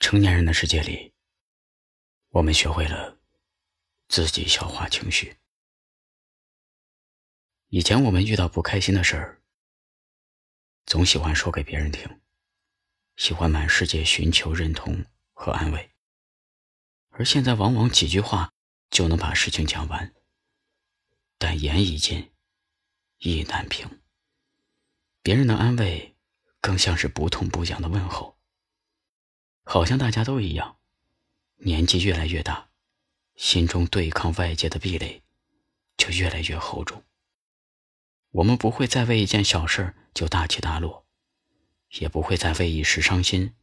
成年人的世界里，我们学会了自己消化情绪。以前我们遇到不开心的事儿，总喜欢说给别人听，喜欢满世界寻求认同和安慰。而现在，往往几句话就能把事情讲完，但言已尽，意难平。别人的安慰，更像是不痛不痒的问候。好像大家都一样，年纪越来越大，心中对抗外界的壁垒就越来越厚重。我们不会再为一件小事就大起大落，也不会再为一时伤心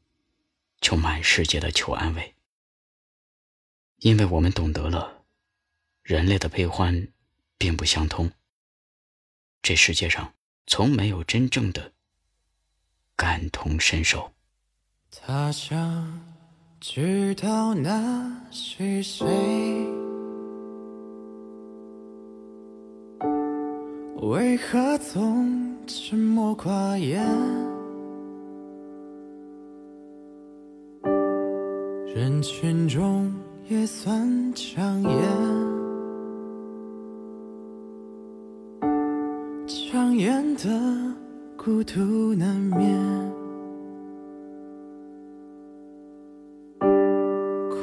就满世界的求安慰，因为我们懂得了，人类的悲欢并不相通。这世界上从没有真正的感同身受。他想知道那是谁，为何总沉默寡言？人群中也算抢眼，抢眼的孤独难免。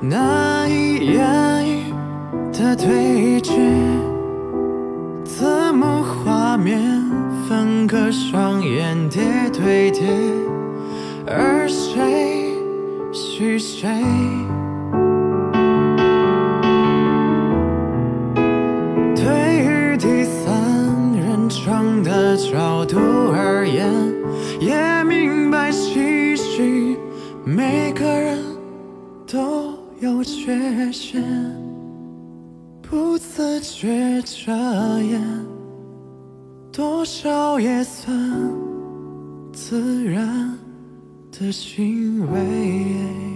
难以言喻的对决。怎么画面分割，双眼叠对叠，而谁是谁？对于第三人称的角度而言，也明白其实每个人缺陷，不自觉遮掩，多少也算自然的行为。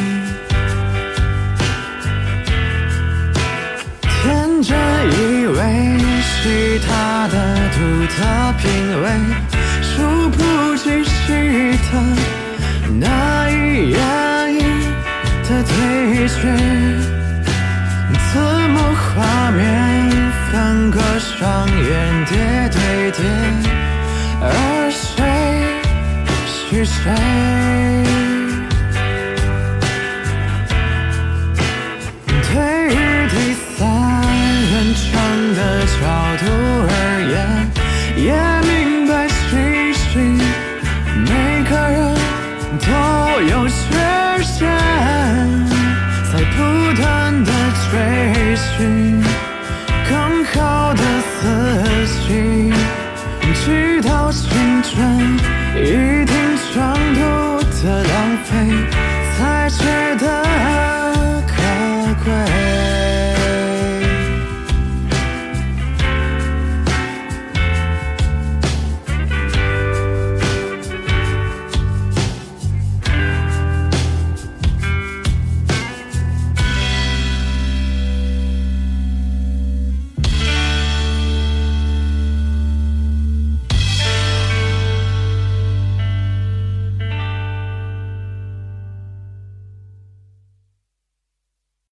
其他的独特品味，殊不知是他难以言喻的对决。字幕画面分割，双眼叠对叠，而谁是谁？都有缺陷，在不断的追寻更好的自己，直到青春一定程度的浪费，才值得可贵。